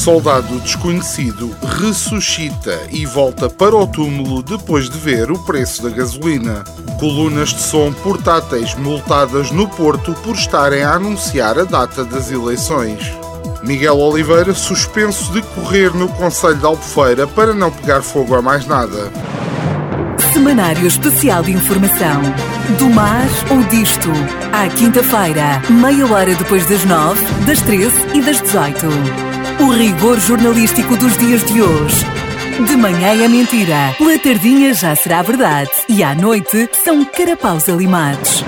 Soldado desconhecido ressuscita e volta para o túmulo depois de ver o preço da gasolina. Colunas de som portáteis multadas no Porto por estarem a anunciar a data das eleições. Miguel Oliveira suspenso de correr no Conselho de Albufeira para não pegar fogo a mais nada. Semanário Especial de Informação. Do mar ou disto. À quinta-feira, meia hora depois das nove, das treze e das dezoito. O rigor jornalístico dos dias de hoje. De manhã é mentira, pela tardinha já será verdade e à noite são carapaus alimados.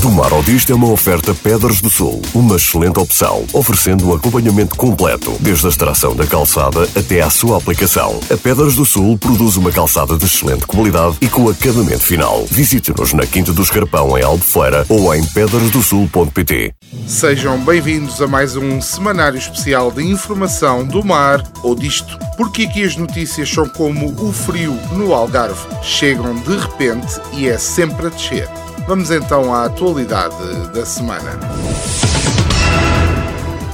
Do Mar ao Disto é uma oferta Pedras do Sul, uma excelente opção, oferecendo um acompanhamento completo, desde a extração da calçada até à sua aplicação. A Pedras do Sul produz uma calçada de excelente qualidade e com acabamento final. Visite-nos na Quinta do Escarpão, em Albufeira, ou em pedrasdosul.pt. Sejam bem-vindos a mais um semanário especial de informação do mar ou disto. Porque aqui as notícias são como o frio no Algarve. Chegam de repente e é sempre a descer. Vamos então à atualidade da semana.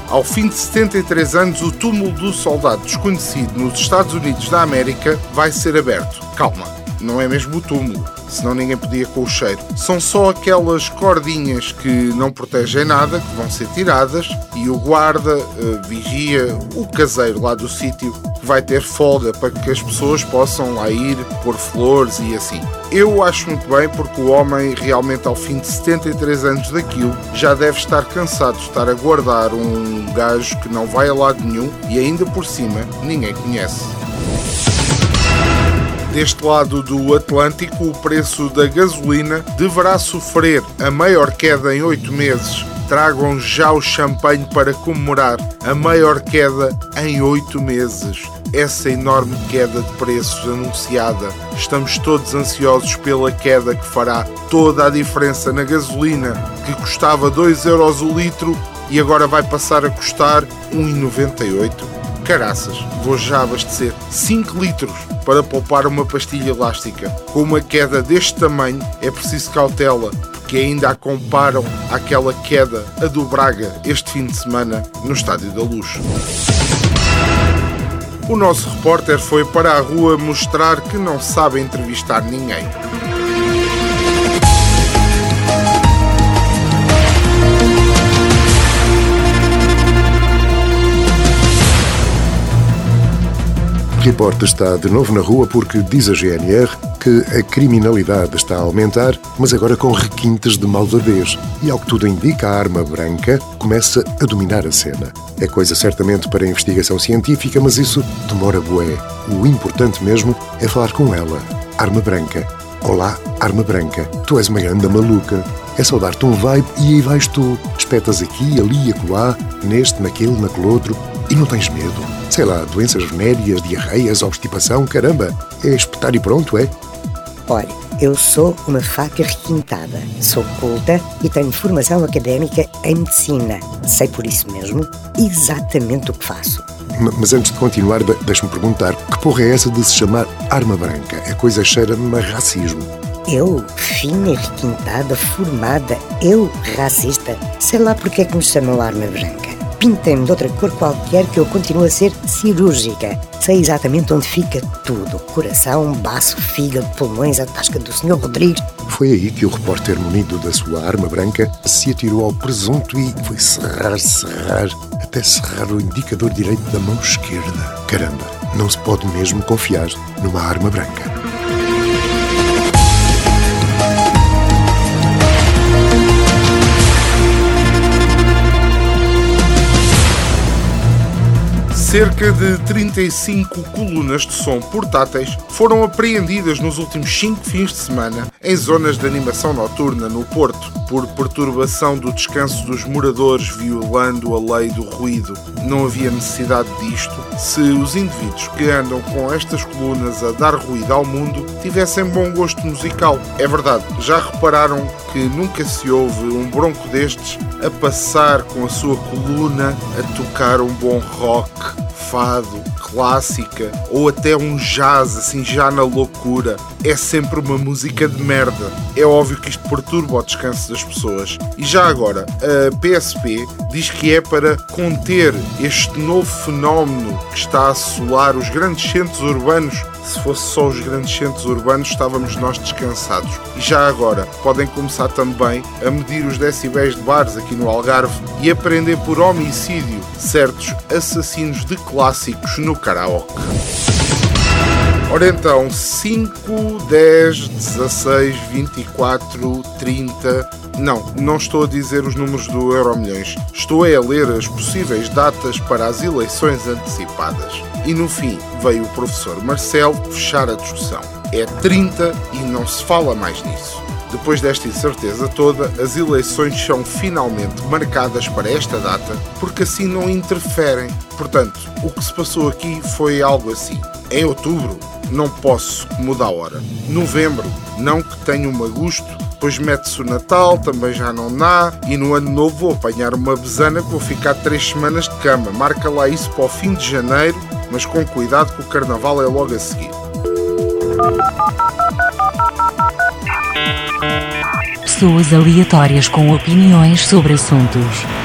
Ao fim de 73 anos, o túmulo do soldado desconhecido nos Estados Unidos da América vai ser aberto. Calma, não é mesmo o túmulo, senão ninguém podia com o cheiro. São só aquelas cordinhas que não protegem nada, que vão ser tiradas, e o guarda, uh, vigia, o caseiro lá do sítio, vai ter folga para que as pessoas possam lá ir, pôr flores e assim. Eu acho muito bem porque o homem realmente ao fim de 73 anos daquilo já deve estar cansado de estar a guardar um gajo que não vai a lado nenhum e ainda por cima ninguém conhece. Deste lado do Atlântico, o preço da gasolina deverá sofrer a maior queda em oito meses. Tragam já o champanhe para comemorar a maior queda em oito meses. Essa enorme queda de preços anunciada. Estamos todos ansiosos pela queda que fará toda a diferença na gasolina, que custava 2 euros o litro e agora vai passar a custar 1,98. Caraças, vou já abastecer 5 litros para poupar uma pastilha elástica. Com uma queda deste tamanho é preciso cautela, porque ainda a comparam àquela queda a do Braga este fim de semana no Estádio da Luz. O nosso repórter foi para a rua mostrar que não sabe entrevistar ninguém. Repórter está de novo na rua porque diz a GNR que a criminalidade está a aumentar, mas agora com requintes de malvadez. E ao que tudo indica, a arma branca começa a dominar a cena. É coisa certamente para a investigação científica, mas isso demora bué. O importante mesmo é falar com ela. Arma branca. Olá, arma branca. Tu és uma grande maluca. É só dar-te um vibe e aí vais tu. Espetas aqui, ali, acolá, neste, naquele, naquele outro, e não tens medo. Sei lá, doenças venéreas, diarreias, obstipação, caramba. É espetar e pronto, é? Olha, eu sou uma faca requintada. Sou culta e tenho formação académica em medicina. Sei por isso mesmo exatamente o que faço. Mas antes de continuar, deixe-me perguntar: que porra é essa de se chamar arma branca? É coisa cheira-me a racismo. Eu, fina, requintada, formada, eu, racista. Sei lá porque é que me chamam arma branca. pintem-me de outra cor qualquer que eu continuo a ser cirúrgica. Sei exatamente onde fica tudo: coração, baço, fígado, pulmões, a tasca do Sr. Rodrigues. Foi aí que o repórter, munido da sua arma branca, se atirou ao presunto e foi serrar, serrar, até serrar o indicador direito da mão esquerda. Caramba, não se pode mesmo confiar numa arma branca. Cerca de 35 colunas de som portáteis foram apreendidas nos últimos 5 fins de semana em zonas de animação noturna no Porto, por perturbação do descanso dos moradores violando a lei do ruído. Não havia necessidade disto se os indivíduos que andam com estas colunas a dar ruído ao mundo tivessem bom gosto musical. É verdade, já repararam que nunca se ouve um bronco destes a passar com a sua coluna a tocar um bom rock fado, clássica ou até um jazz, assim já na loucura, é sempre uma música de merda. É óbvio que isto perturba o descanso das pessoas. E já agora, a PSP diz que é para conter este novo fenómeno que está a assolar os grandes centros urbanos se fosse só os grandes centros urbanos, estávamos nós descansados. E já agora, podem começar também a medir os decibéis de bares aqui no Algarve e aprender por homicídio certos assassinos de clássicos no karaoke. Ora então, 5, 10, 16, 24, 30. Não, não estou a dizer os números do Euromilhões. Estou a ler as possíveis datas para as eleições antecipadas. E no fim veio o professor Marcelo fechar a discussão. É 30 e não se fala mais nisso. Depois desta incerteza toda, as eleições são finalmente marcadas para esta data, porque assim não interferem. Portanto, o que se passou aqui foi algo assim. Em outubro, não posso mudar a hora. Novembro, não que tenha um agosto, depois mete-se o Natal, também já não dá, e no ano novo vou apanhar uma besana que vou ficar três semanas de cama. Marca lá isso para o fim de janeiro, mas com cuidado que o carnaval é logo a seguir. Pessoas aleatórias com opiniões sobre assuntos.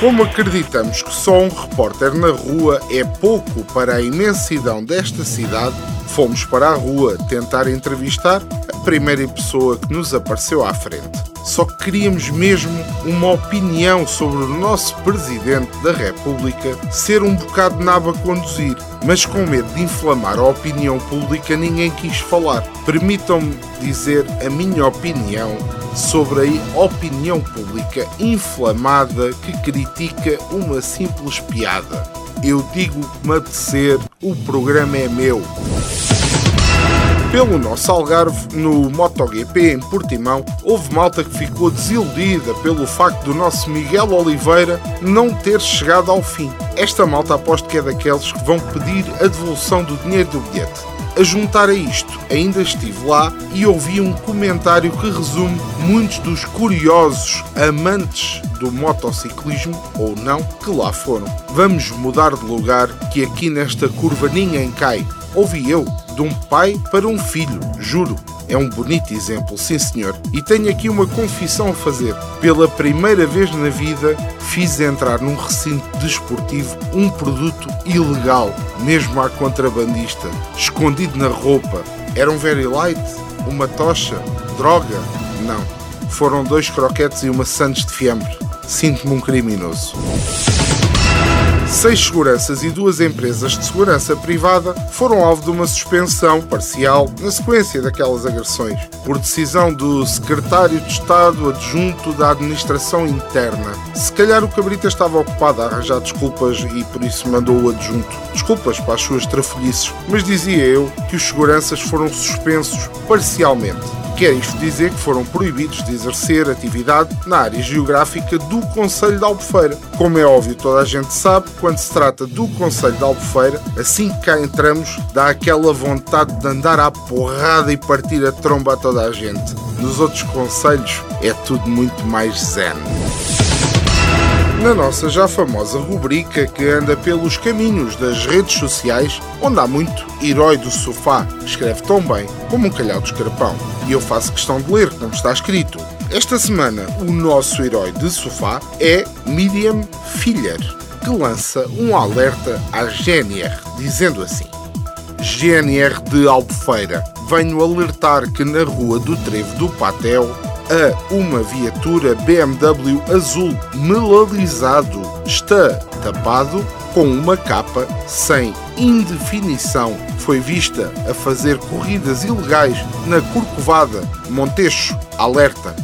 Como acreditamos que só um repórter na rua é pouco para a imensidão desta cidade, fomos para a rua tentar entrevistar a primeira pessoa que nos apareceu à frente. Só que queríamos mesmo uma opinião sobre o nosso Presidente da República ser um bocado nabo a conduzir, mas com medo de inflamar a opinião pública ninguém quis falar. Permitam-me dizer a minha opinião sobre a opinião pública inflamada que critica uma simples piada. Eu digo que me apetecer, o programa é meu. Pelo nosso Algarve, no MotoGP em Portimão, houve malta que ficou desiludida pelo facto do nosso Miguel Oliveira não ter chegado ao fim. Esta malta aposto que é daqueles que vão pedir a devolução do dinheiro do bilhete. A juntar a isto, ainda estive lá e ouvi um comentário que resume muitos dos curiosos amantes do motociclismo, ou não, que lá foram. Vamos mudar de lugar, que aqui nesta curva ninguém cai. Ouvi eu, de um pai para um filho, juro. É um bonito exemplo, sim senhor. E tenho aqui uma confissão a fazer. Pela primeira vez na vida, fiz entrar num recinto desportivo um produto ilegal, mesmo à contrabandista, escondido na roupa. Era um very light? Uma tocha? Droga? Não. Foram dois croquetes e uma sandes de fiambre. Sinto-me um criminoso. Seis seguranças e duas empresas de segurança privada foram alvo de uma suspensão parcial na sequência daquelas agressões, por decisão do secretário de Estado adjunto da Administração Interna. Se calhar o Cabrita estava ocupado a arranjar desculpas e por isso mandou o adjunto. Desculpas para as suas trafolhices, mas dizia eu que os seguranças foram suspensos parcialmente. Quer isto dizer que foram proibidos de exercer atividade na área geográfica do Conselho de Albufeira. Como é óbvio, toda a gente sabe, quando se trata do Conselho de Albufeira, assim que cá entramos, dá aquela vontade de andar à porrada e partir a tromba a toda a gente. Nos outros conselhos é tudo muito mais zen na nossa já famosa rubrica que anda pelos caminhos das redes sociais, onde há muito herói do sofá, escreve tão bem como um calhau de escarpão. E eu faço questão de ler como está escrito. Esta semana, o nosso herói de sofá é Miriam Filler, que lança um alerta à GNR, dizendo assim: GNR de Albufeira, venho alertar que na rua do Trevo do Patel a uma viatura BMW azul melalizado está tapado com uma capa sem indefinição. Foi vista a fazer corridas ilegais na Corcovada, Montecho, alerta.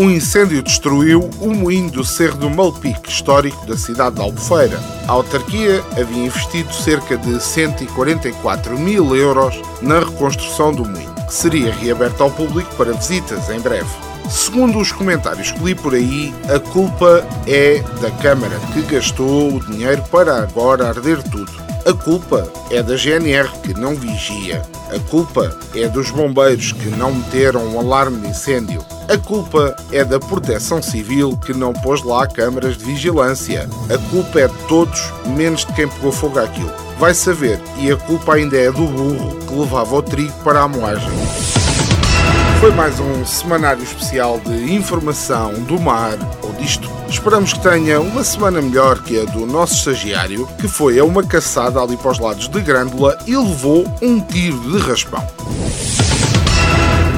Um incêndio destruiu o moinho do Cerro do Malpique, histórico da cidade de Albufeira. A autarquia havia investido cerca de 144 mil euros na reconstrução do moinho, que seria reaberto ao público para visitas em breve. Segundo os comentários que li por aí, a culpa é da Câmara, que gastou o dinheiro para agora arder tudo. A culpa é da GNR, que não vigia. A culpa é dos bombeiros, que não meteram um alarme de incêndio. A culpa é da Proteção Civil que não pôs lá câmaras de vigilância. A culpa é de todos, menos de quem pegou fogo àquilo. Vai saber, e a culpa ainda é do burro que levava o trigo para a moagem. Foi mais um semanário especial de informação do mar ou disto. Esperamos que tenha uma semana melhor que a do nosso estagiário, que foi a uma caçada ali para os lados de Grândola e levou um tiro de raspão.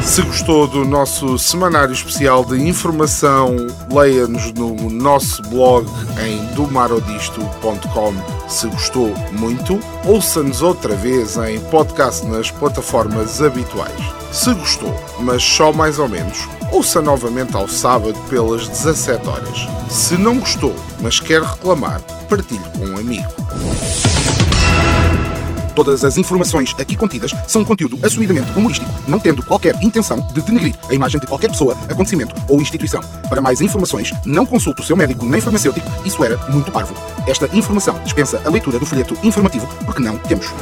Se gostou do nosso semanário especial de informação, leia-nos no nosso blog em domarodisto.com. Se gostou muito, ouça-nos outra vez em podcast nas plataformas habituais. Se gostou, mas só mais ou menos, ouça novamente ao sábado pelas 17 horas. Se não gostou, mas quer reclamar, partilhe com um amigo. Todas as informações aqui contidas são conteúdo assumidamente humorístico, não tendo qualquer intenção de denegrir a imagem de qualquer pessoa, acontecimento ou instituição. Para mais informações, não consulte o seu médico nem farmacêutico, isso era muito parvo. Esta informação dispensa a leitura do folheto informativo porque não temos.